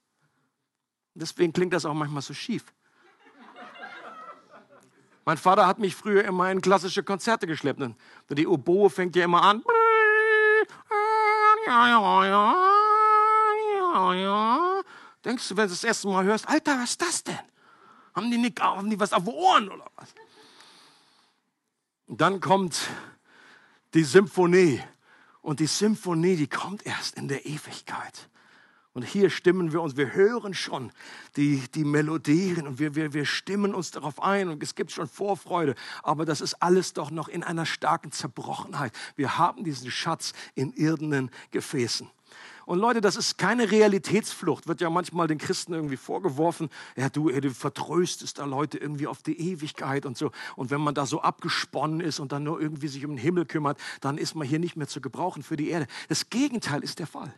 Deswegen klingt das auch manchmal so schief. Mein Vater hat mich früher immer in klassische Konzerte geschleppt. Und die Oboe fängt ja immer an. Denkst du, wenn du das erste Mal hörst, Alter, was ist das denn? Haben die, nicht, haben die was auf den Ohren oder was? Dann kommt die Symphonie. Und die Symphonie, die kommt erst in der Ewigkeit. Und hier stimmen wir uns, wir hören schon die, die Melodien und wir, wir, wir stimmen uns darauf ein und es gibt schon Vorfreude. Aber das ist alles doch noch in einer starken Zerbrochenheit. Wir haben diesen Schatz in irdenen Gefäßen. Und Leute, das ist keine Realitätsflucht. Wird ja manchmal den Christen irgendwie vorgeworfen. Ja, du, du vertröstest da Leute irgendwie auf die Ewigkeit und so. Und wenn man da so abgesponnen ist und dann nur irgendwie sich um den Himmel kümmert, dann ist man hier nicht mehr zu gebrauchen für die Erde. Das Gegenteil ist der Fall.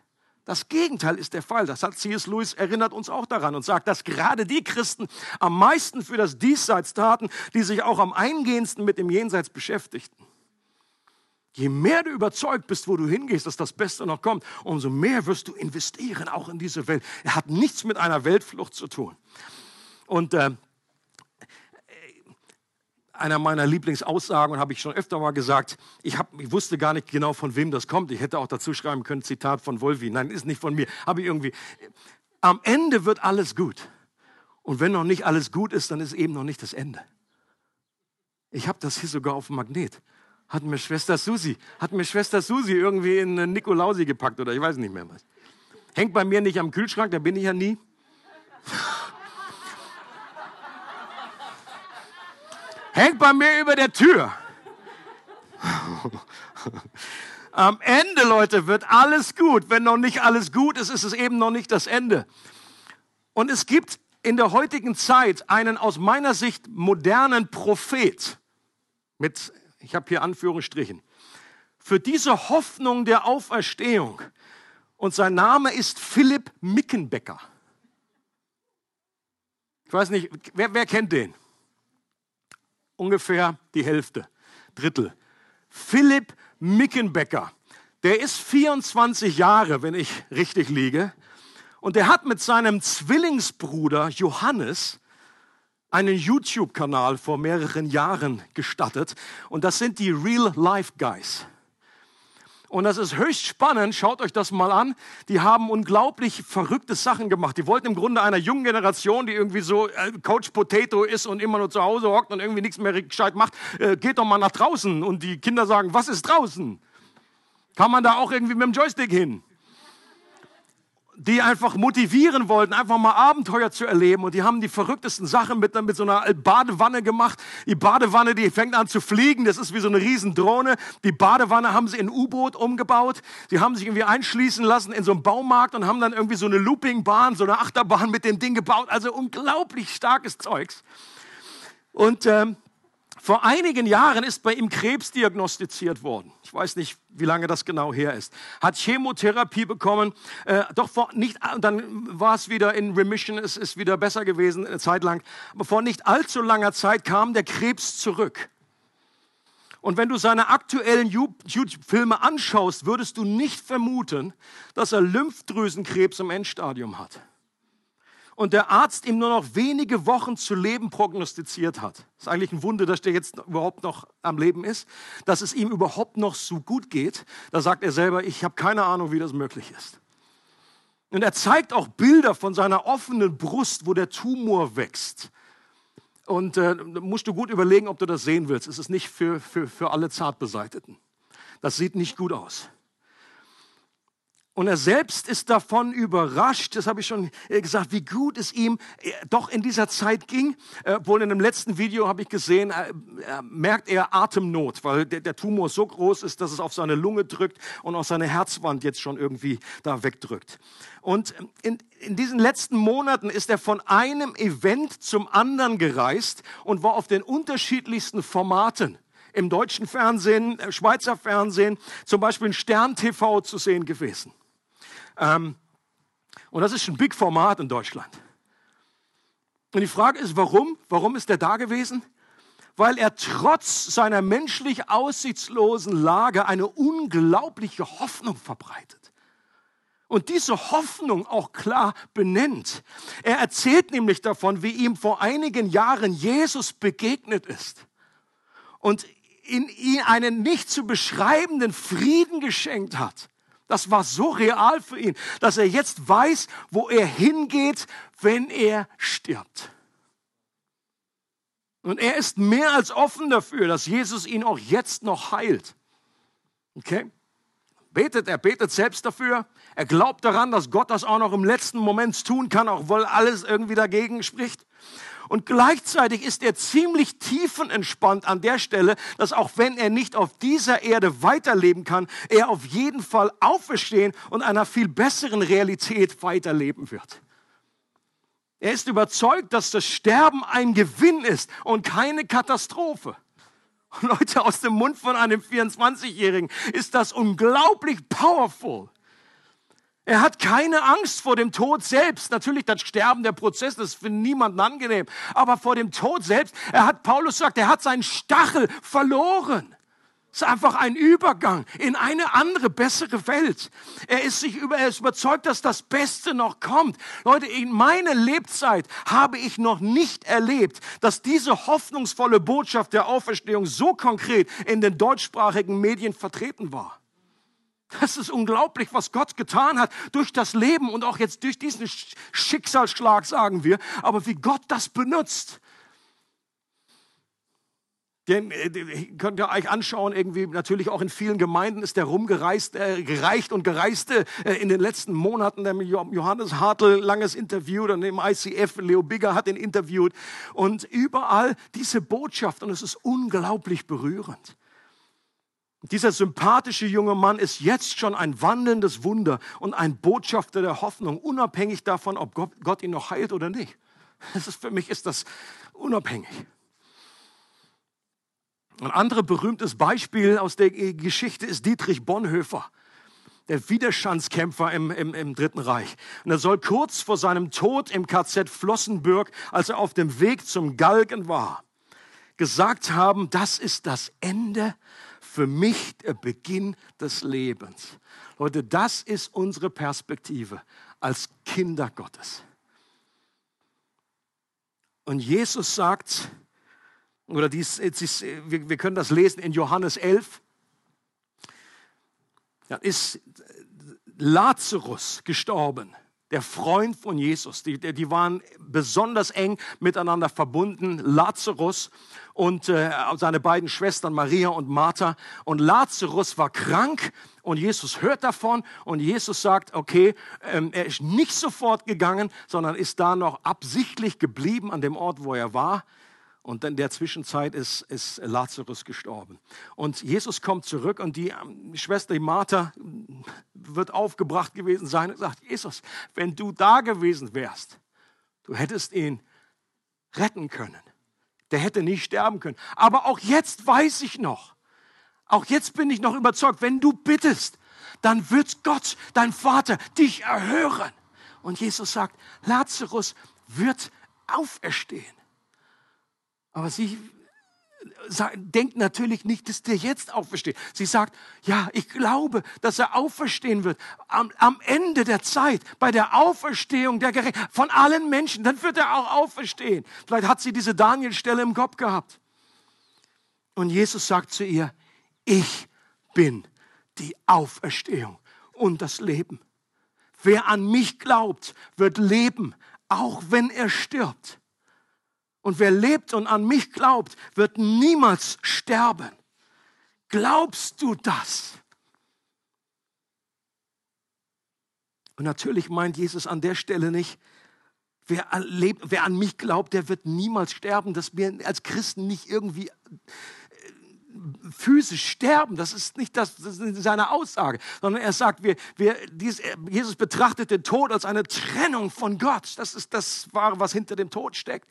Das Gegenteil ist der Fall. Das hat C.S. Lewis erinnert uns auch daran und sagt, dass gerade die Christen am meisten für das Diesseits taten, die sich auch am eingehendsten mit dem Jenseits beschäftigten. Je mehr du überzeugt bist, wo du hingehst, dass das Beste noch kommt, umso mehr wirst du investieren, auch in diese Welt. Er hat nichts mit einer Weltflucht zu tun. Und äh, einer meiner Lieblingsaussagen, habe ich schon öfter mal gesagt, ich, hab, ich wusste gar nicht genau, von wem das kommt. Ich hätte auch dazu schreiben können, Zitat von Wolfi. Nein, ist nicht von mir. Habe ich irgendwie. Am Ende wird alles gut. Und wenn noch nicht alles gut ist, dann ist eben noch nicht das Ende. Ich habe das hier sogar auf dem Magnet. Hat mir Schwester Susi, hat mir Schwester Susi irgendwie in Nikolausi gepackt oder ich weiß nicht mehr was. Hängt bei mir nicht am Kühlschrank, da bin ich ja nie. Hängt bei mir über der Tür. Am Ende, Leute, wird alles gut. Wenn noch nicht alles gut ist, ist es eben noch nicht das Ende. Und es gibt in der heutigen Zeit einen aus meiner Sicht modernen Prophet mit, ich habe hier Anführungsstrichen, für diese Hoffnung der Auferstehung. Und sein Name ist Philipp Mickenbecker. Ich weiß nicht, wer, wer kennt den? Ungefähr die Hälfte, Drittel. Philipp Mickenbecker. Der ist 24 Jahre, wenn ich richtig liege. Und der hat mit seinem Zwillingsbruder Johannes einen YouTube-Kanal vor mehreren Jahren gestattet. Und das sind die Real Life Guys. Und das ist höchst spannend. Schaut euch das mal an. Die haben unglaublich verrückte Sachen gemacht. Die wollten im Grunde einer jungen Generation, die irgendwie so äh, Coach Potato ist und immer nur zu Hause hockt und irgendwie nichts mehr gescheit macht, äh, geht doch mal nach draußen. Und die Kinder sagen, was ist draußen? Kann man da auch irgendwie mit dem Joystick hin? Die einfach motivieren wollten, einfach mal Abenteuer zu erleben. Und die haben die verrücktesten Sachen mit, mit so einer Badewanne gemacht. Die Badewanne, die fängt an zu fliegen. Das ist wie so eine Riesendrohne. Die Badewanne haben sie in U-Boot umgebaut. Sie haben sich irgendwie einschließen lassen in so einem Baumarkt und haben dann irgendwie so eine Loopingbahn, so eine Achterbahn mit dem Ding gebaut. Also unglaublich starkes Zeugs. Und ähm, vor einigen Jahren ist bei ihm Krebs diagnostiziert worden. Ich weiß nicht, wie lange das genau her ist. Hat Chemotherapie bekommen, äh, doch vor nicht, dann war es wieder in Remission, es ist wieder besser gewesen eine Zeit lang. Aber vor nicht allzu langer Zeit kam der Krebs zurück. Und wenn du seine aktuellen YouTube-Filme anschaust, würdest du nicht vermuten, dass er Lymphdrüsenkrebs im Endstadium hat und der Arzt ihm nur noch wenige Wochen zu leben prognostiziert hat. Ist eigentlich ein Wunder, dass der jetzt überhaupt noch am Leben ist, dass es ihm überhaupt noch so gut geht. Da sagt er selber, ich habe keine Ahnung, wie das möglich ist. Und er zeigt auch Bilder von seiner offenen Brust, wo der Tumor wächst. Und äh, musst du gut überlegen, ob du das sehen willst. Es ist nicht für, für, für alle Zartbeseiteten. Das sieht nicht gut aus. Und er selbst ist davon überrascht, das habe ich schon äh, gesagt, wie gut es ihm äh, doch in dieser Zeit ging. Äh, wohl in dem letzten Video habe ich gesehen, merkt er Atemnot, weil der, der, Tumor so groß ist, dass es auf seine Lunge drückt und auch seine Herzwand jetzt schon irgendwie da wegdrückt. Und in, in diesen letzten Monaten ist er von einem Event zum anderen gereist und war auf den unterschiedlichsten Formaten im deutschen Fernsehen, Schweizer Fernsehen, zum Beispiel in Stern TV zu sehen gewesen. Ähm, und das ist ein Big-Format in Deutschland. Und die Frage ist, warum? Warum ist er da gewesen? Weil er trotz seiner menschlich aussichtslosen Lage eine unglaubliche Hoffnung verbreitet. Und diese Hoffnung auch klar benennt. Er erzählt nämlich davon, wie ihm vor einigen Jahren Jesus begegnet ist und in ihn einen nicht zu beschreibenden Frieden geschenkt hat das war so real für ihn, dass er jetzt weiß, wo er hingeht, wenn er stirbt. Und er ist mehr als offen dafür, dass Jesus ihn auch jetzt noch heilt. Okay? Betet, er betet selbst dafür. Er glaubt daran, dass Gott das auch noch im letzten Moment tun kann, auch weil alles irgendwie dagegen spricht. Und gleichzeitig ist er ziemlich tiefenentspannt an der Stelle, dass auch wenn er nicht auf dieser Erde weiterleben kann, er auf jeden Fall auferstehen und einer viel besseren Realität weiterleben wird. Er ist überzeugt, dass das Sterben ein Gewinn ist und keine Katastrophe. Leute, aus dem Mund von einem 24-Jährigen ist das unglaublich powerful. Er hat keine Angst vor dem Tod selbst. Natürlich das Sterben, der Prozess, das ist für niemanden angenehm. Aber vor dem Tod selbst, er hat, Paulus sagt, er hat seinen Stachel verloren. Es ist einfach ein Übergang in eine andere, bessere Welt. Er ist sich über, er ist überzeugt, dass das Beste noch kommt. Leute, in meiner Lebzeit habe ich noch nicht erlebt, dass diese hoffnungsvolle Botschaft der Auferstehung so konkret in den deutschsprachigen Medien vertreten war. Das ist unglaublich, was Gott getan hat durch das Leben und auch jetzt durch diesen Schicksalsschlag, sagen wir, aber wie Gott das benutzt. Den äh, könnt ihr euch anschauen, irgendwie natürlich auch in vielen Gemeinden ist der rumgereist, äh, gereicht und gereiste äh, in den letzten Monaten. Der Johannes Hartl, langes Interview, dann im ICF, Leo Bigger hat ihn interviewt. Und überall diese Botschaft und es ist unglaublich berührend. Dieser sympathische junge Mann ist jetzt schon ein wandelndes Wunder und ein Botschafter der Hoffnung, unabhängig davon, ob Gott ihn noch heilt oder nicht. Das ist, für mich ist das unabhängig. Ein anderes berühmtes Beispiel aus der Geschichte ist Dietrich Bonhoeffer, der Widerstandskämpfer im, im, im Dritten Reich. Und er soll kurz vor seinem Tod im KZ Flossenbürg, als er auf dem Weg zum Galgen war, gesagt haben, das ist das Ende, für mich der Beginn des Lebens. Leute, das ist unsere Perspektive als Kinder Gottes. Und Jesus sagt, oder dies, dies, wir, wir können das lesen in Johannes 11, da ist Lazarus gestorben der Freund von Jesus. Die, die waren besonders eng miteinander verbunden. Lazarus und äh, seine beiden Schwestern Maria und Martha. Und Lazarus war krank und Jesus hört davon und Jesus sagt, okay, ähm, er ist nicht sofort gegangen, sondern ist da noch absichtlich geblieben an dem Ort, wo er war. Und in der Zwischenzeit ist, ist Lazarus gestorben. Und Jesus kommt zurück und die, ähm, Schwester die Martha wird aufgebracht gewesen sein und sagt, Jesus, wenn du da gewesen wärst, du hättest ihn retten können. Der hätte nicht sterben können. Aber auch jetzt weiß ich noch, auch jetzt bin ich noch überzeugt, wenn du bittest, dann wird Gott, dein Vater, dich erhören. Und Jesus sagt, Lazarus wird auferstehen. Aber sie denkt natürlich nicht, dass der jetzt aufersteht. Sie sagt, ja, ich glaube, dass er auferstehen wird. Am, am Ende der Zeit, bei der Auferstehung der Gerechten, von allen Menschen, dann wird er auch auferstehen. Vielleicht hat sie diese Daniel-Stelle im Kopf gehabt. Und Jesus sagt zu ihr, ich bin die Auferstehung und das Leben. Wer an mich glaubt, wird leben, auch wenn er stirbt. Und wer lebt und an mich glaubt, wird niemals sterben. Glaubst du das? Und natürlich meint Jesus an der Stelle nicht, wer, lebt, wer an mich glaubt, der wird niemals sterben, dass wir als Christen nicht irgendwie äh, physisch sterben. Das ist nicht das, das ist seine Aussage, sondern er sagt, wir, wir, Jesus betrachtet den Tod als eine Trennung von Gott. Das ist das Wahre, was hinter dem Tod steckt.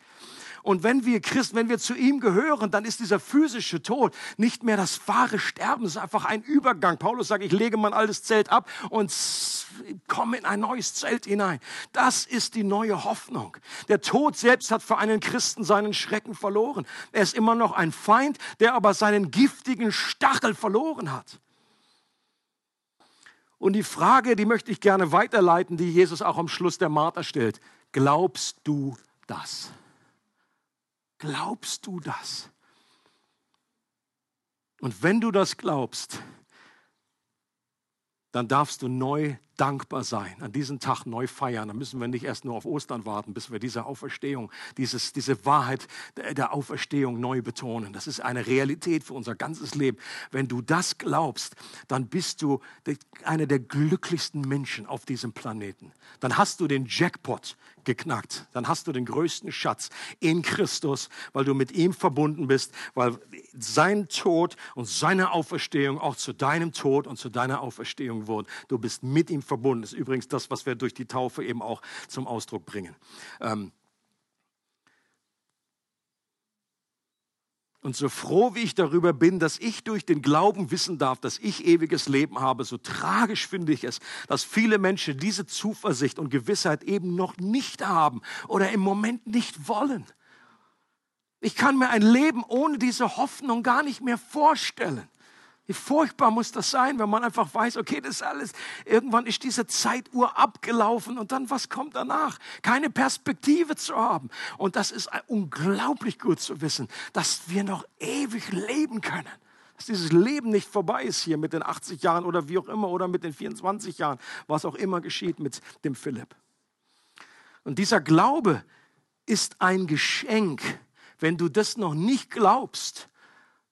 Und wenn wir Christen, wenn wir zu ihm gehören, dann ist dieser physische Tod nicht mehr das wahre Sterben, es ist einfach ein Übergang. Paulus sagt, ich lege mein altes Zelt ab und komme in ein neues Zelt hinein. Das ist die neue Hoffnung. Der Tod selbst hat für einen Christen seinen Schrecken verloren. Er ist immer noch ein Feind, der aber seinen giftigen Stachel verloren hat. Und die Frage, die möchte ich gerne weiterleiten, die Jesus auch am Schluss der Martha stellt. Glaubst du das? Glaubst du das? Und wenn du das glaubst, dann darfst du neu dankbar sein, an diesem Tag neu feiern. Dann müssen wir nicht erst nur auf Ostern warten, bis wir diese Auferstehung, dieses, diese Wahrheit der Auferstehung neu betonen. Das ist eine Realität für unser ganzes Leben. Wenn du das glaubst, dann bist du einer der glücklichsten Menschen auf diesem Planeten. Dann hast du den Jackpot geknackt. Dann hast du den größten Schatz in Christus, weil du mit ihm verbunden bist, weil sein Tod und seine Auferstehung auch zu deinem Tod und zu deiner Auferstehung wurden. Du bist mit ihm verbunden. Das ist übrigens das, was wir durch die Taufe eben auch zum Ausdruck bringen. Ähm Und so froh wie ich darüber bin, dass ich durch den Glauben wissen darf, dass ich ewiges Leben habe, so tragisch finde ich es, dass viele Menschen diese Zuversicht und Gewissheit eben noch nicht haben oder im Moment nicht wollen. Ich kann mir ein Leben ohne diese Hoffnung gar nicht mehr vorstellen. Wie furchtbar muss das sein, wenn man einfach weiß, okay, das ist alles, irgendwann ist diese Zeituhr abgelaufen und dann was kommt danach? Keine Perspektive zu haben. Und das ist unglaublich gut zu wissen, dass wir noch ewig leben können. Dass dieses Leben nicht vorbei ist hier mit den 80 Jahren oder wie auch immer oder mit den 24 Jahren, was auch immer geschieht mit dem Philipp. Und dieser Glaube ist ein Geschenk. Wenn du das noch nicht glaubst,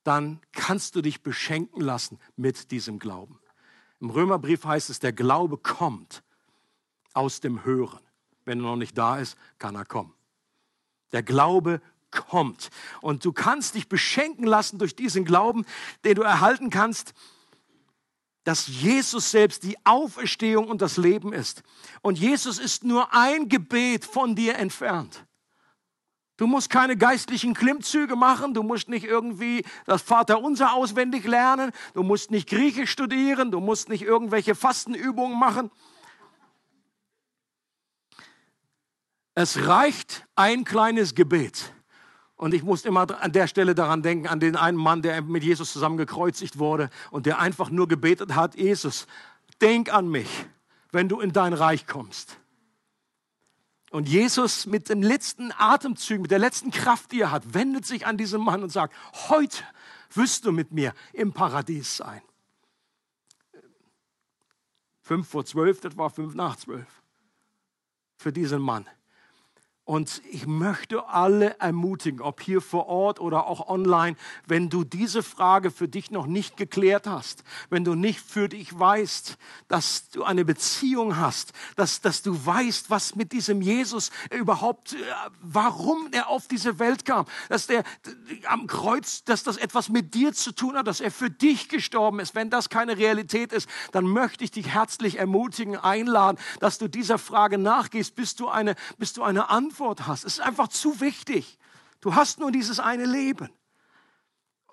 dann kannst du dich beschenken lassen mit diesem Glauben. Im Römerbrief heißt es, der Glaube kommt aus dem Hören. Wenn er noch nicht da ist, kann er kommen. Der Glaube kommt. Und du kannst dich beschenken lassen durch diesen Glauben, den du erhalten kannst, dass Jesus selbst die Auferstehung und das Leben ist. Und Jesus ist nur ein Gebet von dir entfernt. Du musst keine geistlichen Klimmzüge machen, du musst nicht irgendwie das Vaterunser auswendig lernen, du musst nicht Griechisch studieren, du musst nicht irgendwelche Fastenübungen machen. Es reicht ein kleines Gebet. Und ich muss immer an der Stelle daran denken, an den einen Mann, der mit Jesus zusammen gekreuzigt wurde und der einfach nur gebetet hat, Jesus, denk an mich, wenn du in dein Reich kommst. Und Jesus mit dem letzten Atemzug, mit der letzten Kraft, die er hat, wendet sich an diesen Mann und sagt, heute wirst du mit mir im Paradies sein. Fünf vor zwölf, das war fünf nach zwölf. Für diesen Mann. Und ich möchte alle ermutigen, ob hier vor Ort oder auch online, wenn du diese Frage für dich noch nicht geklärt hast, wenn du nicht für dich weißt, dass du eine Beziehung hast, dass, dass du weißt, was mit diesem Jesus überhaupt, äh, warum er auf diese Welt kam, dass der am Kreuz, dass das etwas mit dir zu tun hat, dass er für dich gestorben ist. Wenn das keine Realität ist, dann möchte ich dich herzlich ermutigen, einladen, dass du dieser Frage nachgehst, bis du eine, bis du eine Antwort Antwort hast. Es ist einfach zu wichtig. Du hast nur dieses eine Leben.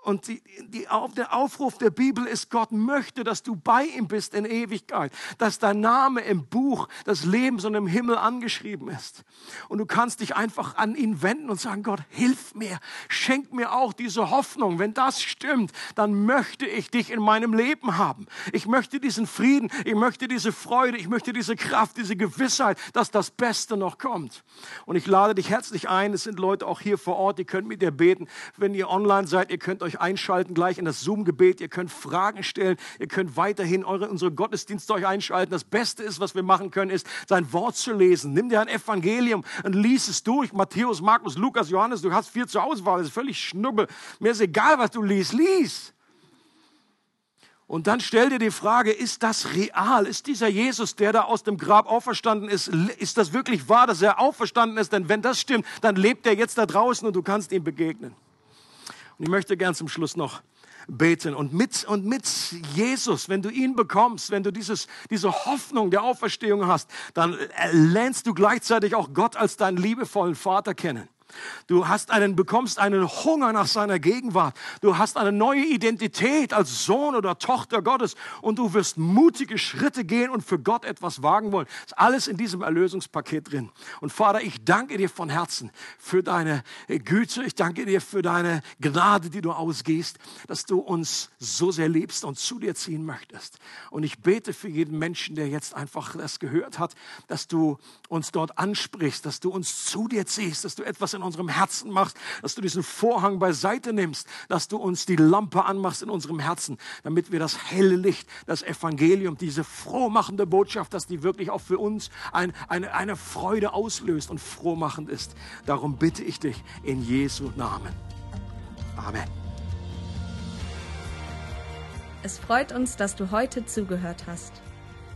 Und die, die, der Aufruf der Bibel ist, Gott möchte, dass du bei ihm bist in Ewigkeit, dass dein Name im Buch des Lebens und im Himmel angeschrieben ist. Und du kannst dich einfach an ihn wenden und sagen, Gott, hilf mir, schenk mir auch diese Hoffnung. Wenn das stimmt, dann möchte ich dich in meinem Leben haben. Ich möchte diesen Frieden, ich möchte diese Freude, ich möchte diese Kraft, diese Gewissheit, dass das Beste noch kommt. Und ich lade dich herzlich ein, es sind Leute auch hier vor Ort, die können mit dir beten. Wenn ihr online seid, ihr könnt euch euch einschalten gleich in das Zoom-Gebet. Ihr könnt Fragen stellen. Ihr könnt weiterhin eure, unsere Gottesdienste euch einschalten. Das Beste ist, was wir machen können, ist, sein Wort zu lesen. Nimm dir ein Evangelium und lies es durch. Matthäus, Markus, Lukas, Johannes. Du hast viel zur Auswahl. Das ist völlig schnubbel. Mir ist egal, was du liest. Lies. Und dann stell dir die Frage, ist das real? Ist dieser Jesus, der da aus dem Grab auferstanden ist, ist das wirklich wahr, dass er auferstanden ist? Denn wenn das stimmt, dann lebt er jetzt da draußen und du kannst ihm begegnen. Und ich möchte gern zum Schluss noch beten. Und mit, und mit Jesus, wenn du ihn bekommst, wenn du dieses, diese Hoffnung der Auferstehung hast, dann lernst du gleichzeitig auch Gott als deinen liebevollen Vater kennen. Du hast einen, bekommst einen Hunger nach seiner Gegenwart. Du hast eine neue Identität als Sohn oder Tochter Gottes und du wirst mutige Schritte gehen und für Gott etwas wagen wollen. Das ist alles in diesem Erlösungspaket drin. Und Vater, ich danke dir von Herzen für deine Güte. Ich danke dir für deine Gnade, die du ausgehst, dass du uns so sehr liebst und zu dir ziehen möchtest. Und ich bete für jeden Menschen, der jetzt einfach das gehört hat, dass du uns dort ansprichst, dass du uns zu dir ziehst, dass du etwas in in unserem Herzen machst, dass du diesen Vorhang beiseite nimmst, dass du uns die Lampe anmachst in unserem Herzen, damit wir das helle Licht, das Evangelium, diese frohmachende Botschaft, dass die wirklich auch für uns ein, eine, eine Freude auslöst und frohmachend ist. Darum bitte ich dich in Jesu Namen. Amen. Es freut uns, dass du heute zugehört hast.